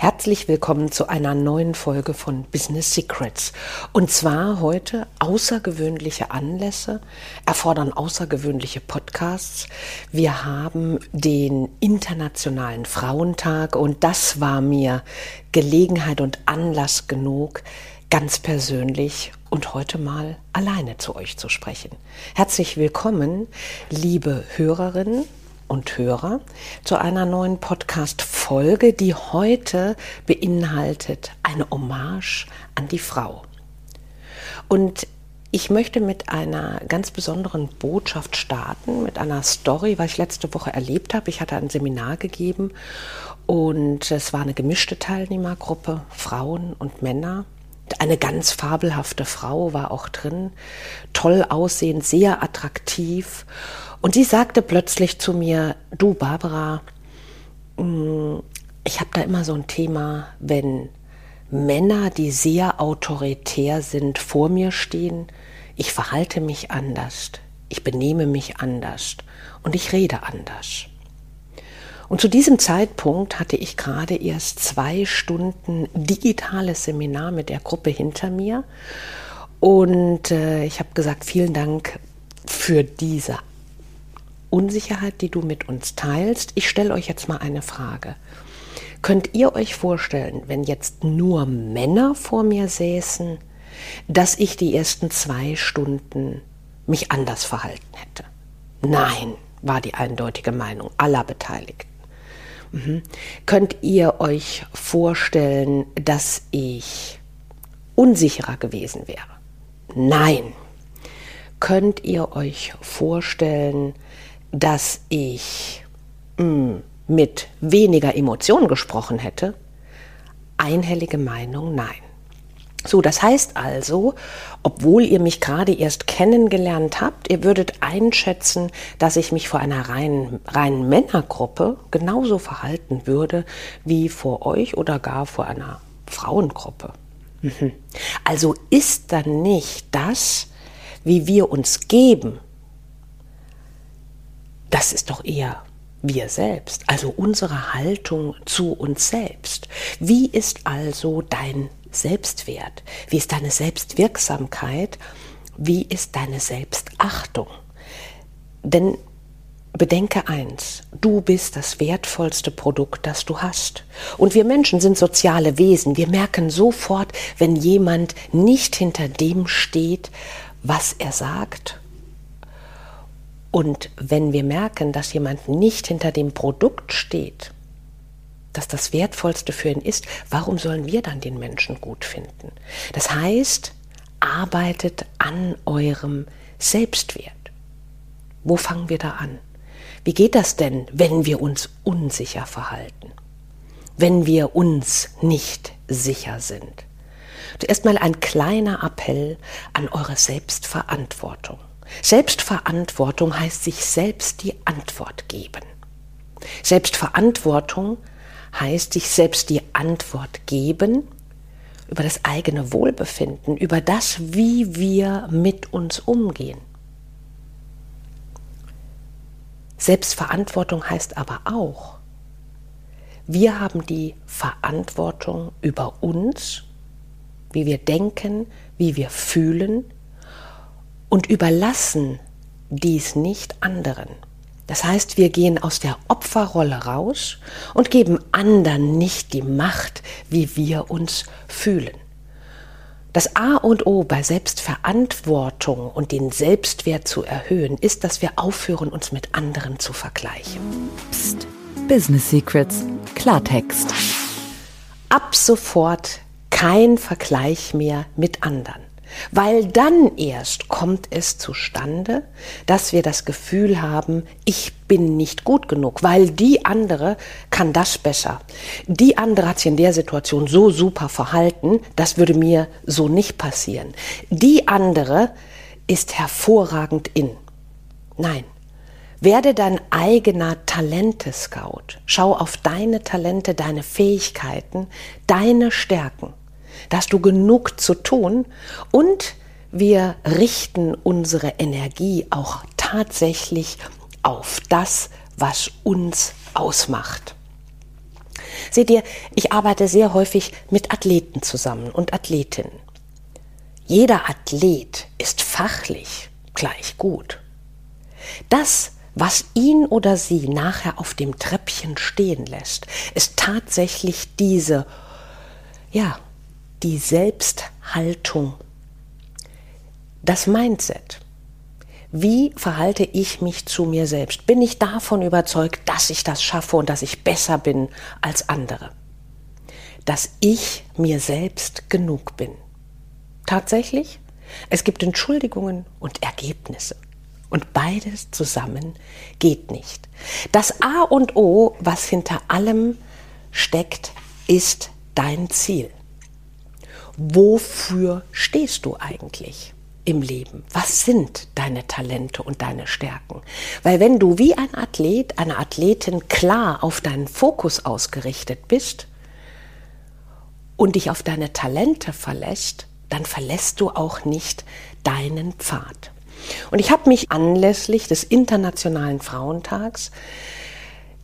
Herzlich willkommen zu einer neuen Folge von Business Secrets. Und zwar heute außergewöhnliche Anlässe erfordern außergewöhnliche Podcasts. Wir haben den Internationalen Frauentag und das war mir Gelegenheit und Anlass genug, ganz persönlich und heute mal alleine zu euch zu sprechen. Herzlich willkommen, liebe Hörerinnen und Hörer zu einer neuen Podcast-Folge, die heute beinhaltet eine Hommage an die Frau. Und ich möchte mit einer ganz besonderen Botschaft starten, mit einer Story, was ich letzte Woche erlebt habe. Ich hatte ein Seminar gegeben und es war eine gemischte Teilnehmergruppe, Frauen und Männer. Eine ganz fabelhafte Frau war auch drin, toll aussehend, sehr attraktiv. Und sie sagte plötzlich zu mir, du Barbara, mm, ich habe da immer so ein Thema, wenn Männer, die sehr autoritär sind, vor mir stehen, ich verhalte mich anders, ich benehme mich anders und ich rede anders. Und zu diesem Zeitpunkt hatte ich gerade erst zwei Stunden digitales Seminar mit der Gruppe hinter mir. Und äh, ich habe gesagt, vielen Dank für diese Unsicherheit, die du mit uns teilst. Ich stelle euch jetzt mal eine Frage. Könnt ihr euch vorstellen, wenn jetzt nur Männer vor mir säßen, dass ich die ersten zwei Stunden mich anders verhalten hätte? Nein, war die eindeutige Meinung aller Beteiligten. Mhm. Könnt ihr euch vorstellen, dass ich unsicherer gewesen wäre? Nein. Könnt ihr euch vorstellen, dass ich mh, hm, mit weniger Emotionen gesprochen hätte? Einhellige Meinung, nein. So, das heißt also, obwohl ihr mich gerade erst kennengelernt habt, ihr würdet einschätzen, dass ich mich vor einer reinen, reinen Männergruppe genauso verhalten würde wie vor euch oder gar vor einer Frauengruppe. Mhm. Also ist dann nicht das, wie wir uns geben, das ist doch eher wir selbst, also unsere Haltung zu uns selbst. Wie ist also dein Selbstwert? Wie ist deine Selbstwirksamkeit? Wie ist deine Selbstachtung? Denn bedenke eins, du bist das wertvollste Produkt, das du hast. Und wir Menschen sind soziale Wesen. Wir merken sofort, wenn jemand nicht hinter dem steht, was er sagt und wenn wir merken, dass jemand nicht hinter dem Produkt steht, dass das Wertvollste für ihn ist, warum sollen wir dann den Menschen gut finden? Das heißt, arbeitet an eurem Selbstwert. Wo fangen wir da an? Wie geht das denn, wenn wir uns unsicher verhalten? Wenn wir uns nicht sicher sind? Zuerst mal ein kleiner Appell an eure Selbstverantwortung. Selbstverantwortung heißt sich selbst die Antwort geben. Selbstverantwortung heißt sich selbst die Antwort geben über das eigene Wohlbefinden, über das, wie wir mit uns umgehen. Selbstverantwortung heißt aber auch, wir haben die Verantwortung über uns, wie wir denken, wie wir fühlen, und überlassen dies nicht anderen. Das heißt, wir gehen aus der Opferrolle raus und geben anderen nicht die Macht, wie wir uns fühlen. Das A und O bei Selbstverantwortung und den Selbstwert zu erhöhen, ist, dass wir aufhören, uns mit anderen zu vergleichen. Psst. Business Secrets. Klartext. Ab sofort kein Vergleich mehr mit anderen. Weil dann erst kommt es zustande, dass wir das Gefühl haben, ich bin nicht gut genug, weil die andere kann das besser. Die andere hat sich in der Situation so super verhalten, das würde mir so nicht passieren. Die andere ist hervorragend in. Nein, werde dein eigener Talente-Scout. Schau auf deine Talente, deine Fähigkeiten, deine Stärken. Da hast du genug zu tun und wir richten unsere Energie auch tatsächlich auf das, was uns ausmacht. Seht ihr, ich arbeite sehr häufig mit Athleten zusammen und Athletinnen. Jeder Athlet ist fachlich gleich gut. Das, was ihn oder sie nachher auf dem Treppchen stehen lässt, ist tatsächlich diese, ja, die Selbsthaltung, das Mindset. Wie verhalte ich mich zu mir selbst? Bin ich davon überzeugt, dass ich das schaffe und dass ich besser bin als andere? Dass ich mir selbst genug bin. Tatsächlich, es gibt Entschuldigungen und Ergebnisse. Und beides zusammen geht nicht. Das A und O, was hinter allem steckt, ist dein Ziel. Wofür stehst du eigentlich? im Leben? Was sind deine Talente und deine Stärken? Weil wenn du wie ein Athlet, eine Athletin klar auf deinen Fokus ausgerichtet bist und dich auf deine Talente verlässt, dann verlässt du auch nicht deinen Pfad. Und ich habe mich anlässlich des Internationalen Frauentags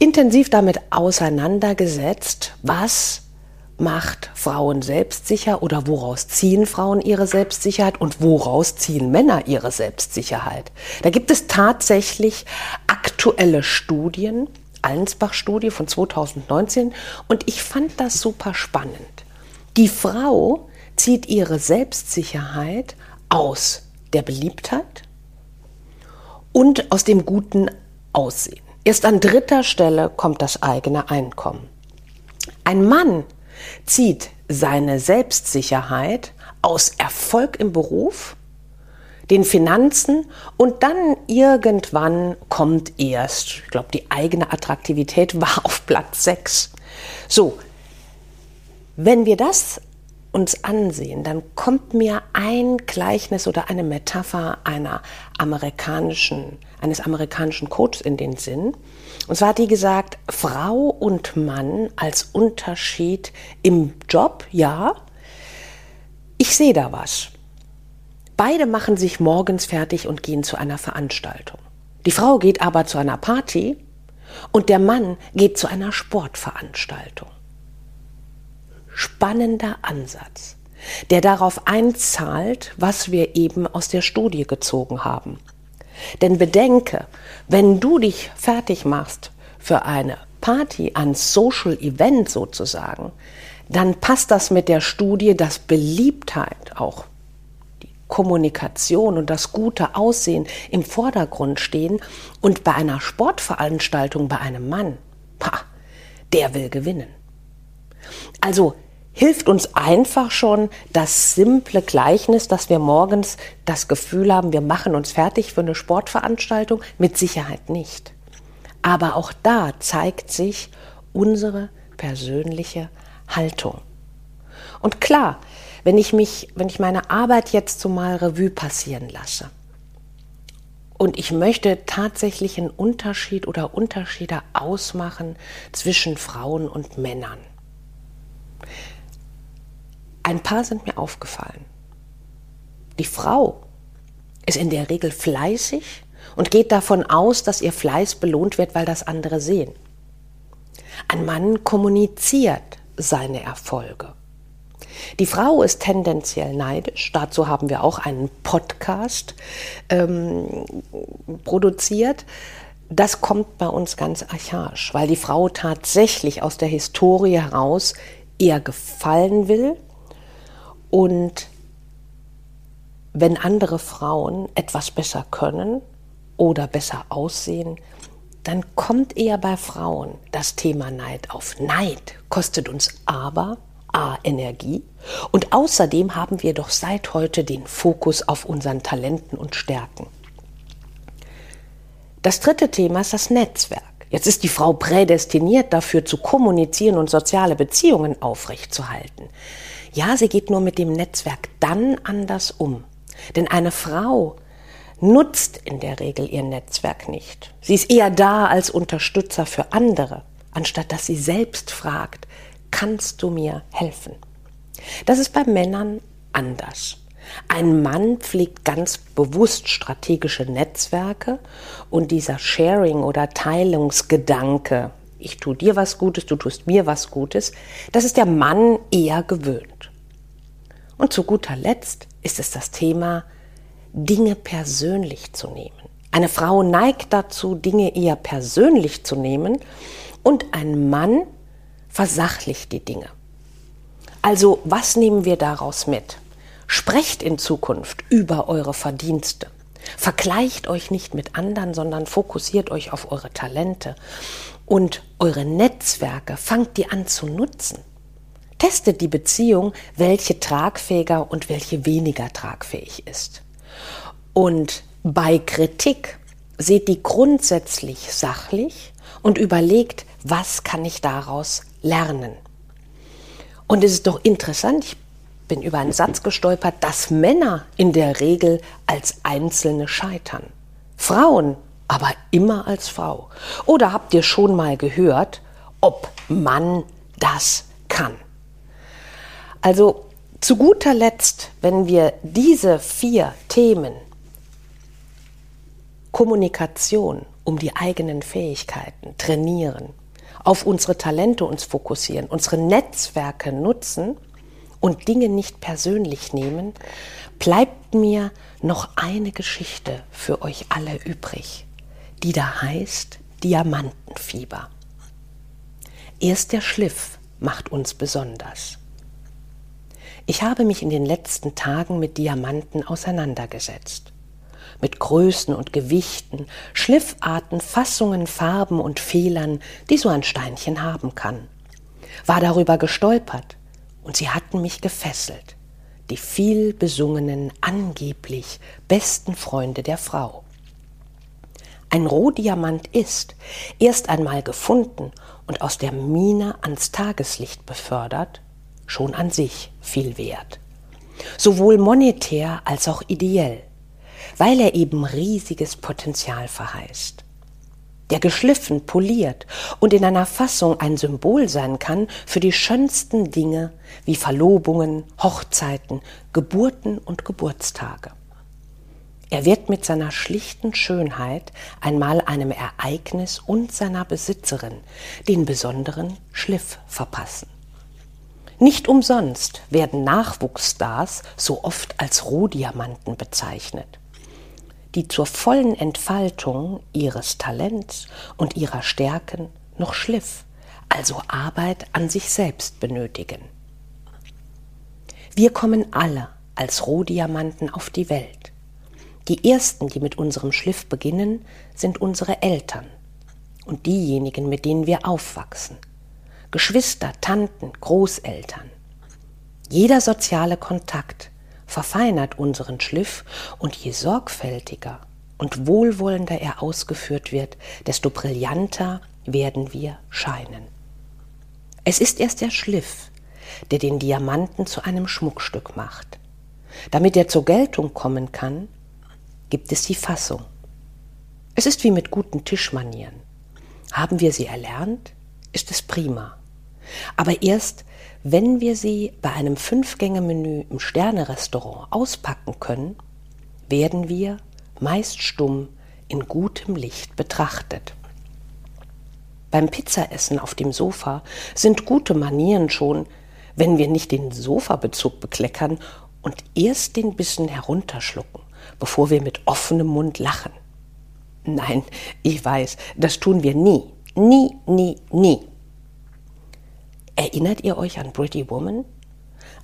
intensiv damit auseinandergesetzt, was macht Frauen selbstsicher oder woraus ziehen Frauen ihre Selbstsicherheit und woraus ziehen Männer ihre Selbstsicherheit? Da gibt es tatsächlich aktuelle Studien, Allensbach-Studie von 2019 und ich fand das super spannend. Die Frau zieht ihre Selbstsicherheit aus der Beliebtheit und aus dem guten Aussehen. Erst an dritter Stelle kommt das eigene Einkommen. Ein Mann zieht seine Selbstsicherheit aus Erfolg im Beruf, den Finanzen und dann irgendwann kommt erst, ich glaube, die eigene Attraktivität war auf Platz 6. So, wenn wir das uns ansehen, dann kommt mir ein Gleichnis oder eine Metapher einer amerikanischen, eines amerikanischen Coaches in den Sinn. Und zwar hat die gesagt, Frau und Mann als Unterschied im Job, ja. Ich sehe da was. Beide machen sich morgens fertig und gehen zu einer Veranstaltung. Die Frau geht aber zu einer Party und der Mann geht zu einer Sportveranstaltung spannender Ansatz, der darauf einzahlt, was wir eben aus der Studie gezogen haben. Denn bedenke, wenn du dich fertig machst für eine Party, ein Social Event sozusagen, dann passt das mit der Studie, dass Beliebtheit auch die Kommunikation und das gute Aussehen im Vordergrund stehen und bei einer Sportveranstaltung bei einem Mann, pah, der will gewinnen. Also hilft uns einfach schon das simple Gleichnis, dass wir morgens das Gefühl haben, wir machen uns fertig für eine Sportveranstaltung, mit Sicherheit nicht. Aber auch da zeigt sich unsere persönliche Haltung. Und klar, wenn ich mich, wenn ich meine Arbeit jetzt so mal Revue passieren lasse und ich möchte tatsächlich einen Unterschied oder Unterschiede ausmachen zwischen Frauen und Männern, ein paar sind mir aufgefallen. Die Frau ist in der Regel fleißig und geht davon aus, dass ihr Fleiß belohnt wird, weil das andere sehen. Ein Mann kommuniziert seine Erfolge. Die Frau ist tendenziell neidisch. Dazu haben wir auch einen Podcast ähm, produziert. Das kommt bei uns ganz archaisch, weil die Frau tatsächlich aus der Historie heraus eher gefallen will und wenn andere Frauen etwas besser können oder besser aussehen, dann kommt eher bei Frauen das Thema Neid auf. Neid kostet uns aber A Energie und außerdem haben wir doch seit heute den Fokus auf unseren Talenten und Stärken. Das dritte Thema ist das Netzwerk. Jetzt ist die Frau prädestiniert dafür zu kommunizieren und soziale Beziehungen aufrechtzuerhalten. Ja, sie geht nur mit dem Netzwerk dann anders um. Denn eine Frau nutzt in der Regel ihr Netzwerk nicht. Sie ist eher da als Unterstützer für andere, anstatt dass sie selbst fragt, kannst du mir helfen? Das ist bei Männern anders. Ein Mann pflegt ganz bewusst strategische Netzwerke und dieser Sharing- oder Teilungsgedanke, ich tue dir was Gutes, du tust mir was Gutes, das ist der Mann eher gewöhnt. Und zu guter Letzt ist es das Thema, Dinge persönlich zu nehmen. Eine Frau neigt dazu, Dinge eher persönlich zu nehmen und ein Mann versachlicht die Dinge. Also was nehmen wir daraus mit? Sprecht in Zukunft über eure Verdienste. Vergleicht euch nicht mit anderen, sondern fokussiert euch auf eure Talente und eure Netzwerke. Fangt die an zu nutzen. Testet die Beziehung, welche tragfähiger und welche weniger tragfähig ist. Und bei Kritik seht die grundsätzlich sachlich und überlegt, was kann ich daraus lernen. Und es ist doch interessant, ich bin über einen Satz gestolpert, dass Männer in der Regel als Einzelne scheitern. Frauen aber immer als Frau. Oder habt ihr schon mal gehört, ob Mann das kann? Also zu guter Letzt, wenn wir diese vier Themen Kommunikation um die eigenen Fähigkeiten trainieren, auf unsere Talente uns fokussieren, unsere Netzwerke nutzen, und Dinge nicht persönlich nehmen, bleibt mir noch eine Geschichte für euch alle übrig, die da heißt Diamantenfieber. Erst der Schliff macht uns besonders. Ich habe mich in den letzten Tagen mit Diamanten auseinandergesetzt. Mit Größen und Gewichten, Schliffarten, Fassungen, Farben und Fehlern, die so ein Steinchen haben kann. War darüber gestolpert, und sie hatten mich gefesselt, die viel besungenen, angeblich besten Freunde der Frau. Ein Rohdiamant ist, erst einmal gefunden und aus der Mine ans Tageslicht befördert, schon an sich viel wert. Sowohl monetär als auch ideell, weil er eben riesiges Potenzial verheißt der geschliffen, poliert und in einer Fassung ein Symbol sein kann für die schönsten Dinge wie Verlobungen, Hochzeiten, Geburten und Geburtstage. Er wird mit seiner schlichten Schönheit einmal einem Ereignis und seiner Besitzerin den besonderen Schliff verpassen. Nicht umsonst werden Nachwuchsstars so oft als Rohdiamanten bezeichnet die zur vollen Entfaltung ihres Talents und ihrer Stärken noch Schliff, also Arbeit an sich selbst benötigen. Wir kommen alle als Rohdiamanten auf die Welt. Die ersten, die mit unserem Schliff beginnen, sind unsere Eltern und diejenigen, mit denen wir aufwachsen. Geschwister, Tanten, Großeltern. Jeder soziale Kontakt verfeinert unseren Schliff und je sorgfältiger und wohlwollender er ausgeführt wird, desto brillanter werden wir scheinen. Es ist erst der Schliff, der den Diamanten zu einem Schmuckstück macht. Damit er zur Geltung kommen kann, gibt es die Fassung. Es ist wie mit guten Tischmanieren. Haben wir sie erlernt, ist es prima. Aber erst wenn wir sie bei einem Fünf-Gänge-Menü im Sternerestaurant auspacken können, werden wir, meist stumm, in gutem Licht betrachtet. Beim Pizzaessen auf dem Sofa sind gute Manieren schon, wenn wir nicht den Sofabezug bekleckern und erst den Bissen herunterschlucken, bevor wir mit offenem Mund lachen. Nein, ich weiß, das tun wir nie, nie, nie, nie. Erinnert ihr euch an Pretty Woman?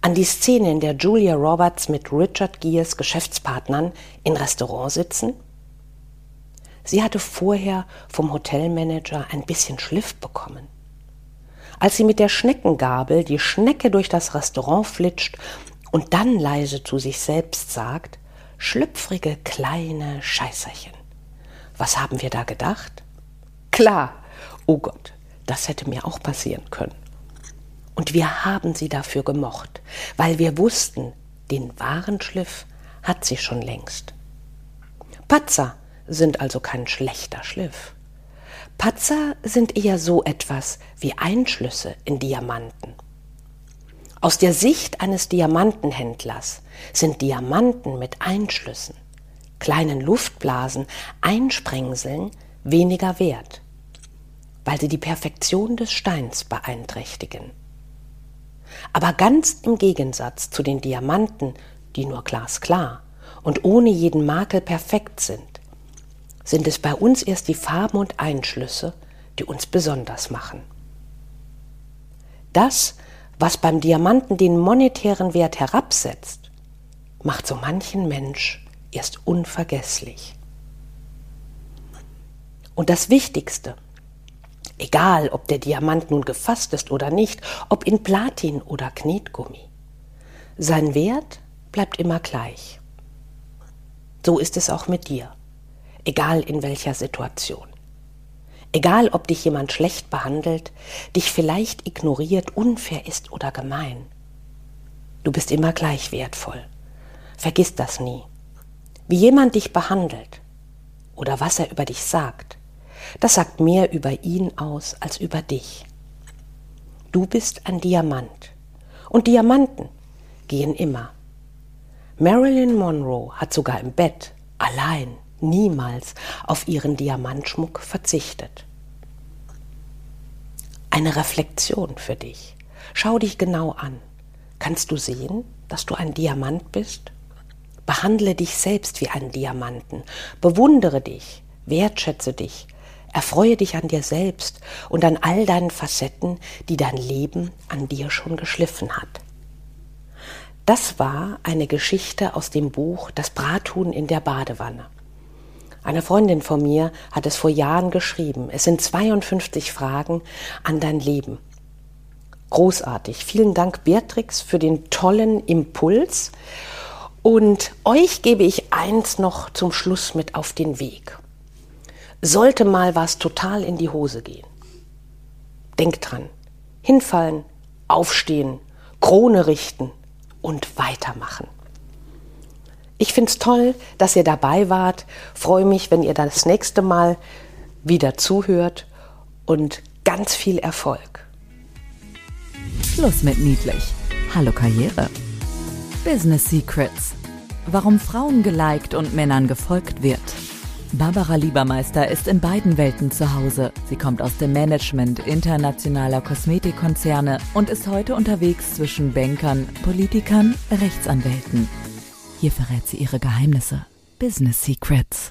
An die Szene, in der Julia Roberts mit Richard Gears Geschäftspartnern in Restaurant sitzen? Sie hatte vorher vom Hotelmanager ein bisschen Schliff bekommen. Als sie mit der Schneckengabel die Schnecke durch das Restaurant flitscht und dann leise zu sich selbst sagt, schlüpfrige kleine Scheißerchen. Was haben wir da gedacht? Klar, oh Gott, das hätte mir auch passieren können. Und wir haben sie dafür gemocht, weil wir wussten, den wahren Schliff hat sie schon längst. Patzer sind also kein schlechter Schliff. Patzer sind eher so etwas wie Einschlüsse in Diamanten. Aus der Sicht eines Diamantenhändlers sind Diamanten mit Einschlüssen, kleinen Luftblasen, Einsprengseln weniger wert, weil sie die Perfektion des Steins beeinträchtigen. Aber ganz im Gegensatz zu den Diamanten, die nur glasklar und ohne jeden Makel perfekt sind, sind es bei uns erst die Farben und Einschlüsse, die uns besonders machen. Das, was beim Diamanten den monetären Wert herabsetzt, macht so manchen Mensch erst unvergesslich. Und das Wichtigste, egal ob der Diamant nun gefasst ist oder nicht, ob in Platin oder Knetgummi, sein Wert bleibt immer gleich. So ist es auch mit dir, egal in welcher Situation. Egal, ob dich jemand schlecht behandelt, dich vielleicht ignoriert, unfair ist oder gemein. Du bist immer gleich wertvoll. Vergiss das nie. Wie jemand dich behandelt oder was er über dich sagt, das sagt mehr über ihn aus als über dich. Du bist ein Diamant. Und Diamanten gehen immer. Marilyn Monroe hat sogar im Bett, allein, niemals auf ihren Diamantschmuck verzichtet. Eine Reflexion für dich. Schau dich genau an. Kannst du sehen, dass du ein Diamant bist? Behandle dich selbst wie einen Diamanten. Bewundere dich, wertschätze dich, erfreue dich an dir selbst und an all deinen Facetten, die dein Leben an dir schon geschliffen hat. Das war eine Geschichte aus dem Buch Das Brathuhn in der Badewanne. Eine Freundin von mir hat es vor Jahren geschrieben. Es sind 52 Fragen an dein Leben. Großartig. Vielen Dank, Beatrix, für den tollen Impuls. Und euch gebe ich eins noch zum Schluss mit auf den Weg. Sollte mal was total in die Hose gehen. Denkt dran. Hinfallen, aufstehen, Krone richten und weitermachen. Ich finde es toll, dass ihr dabei wart. Freue mich, wenn ihr das nächste Mal wieder zuhört und ganz viel Erfolg. Schluss mit niedlich. Hallo Karriere. Business Secrets. Warum Frauen geliked und Männern gefolgt wird. Barbara Liebermeister ist in beiden Welten zu Hause. Sie kommt aus dem Management internationaler Kosmetikkonzerne und ist heute unterwegs zwischen Bankern, Politikern, Rechtsanwälten. Hier verrät sie ihre Geheimnisse. Business Secrets.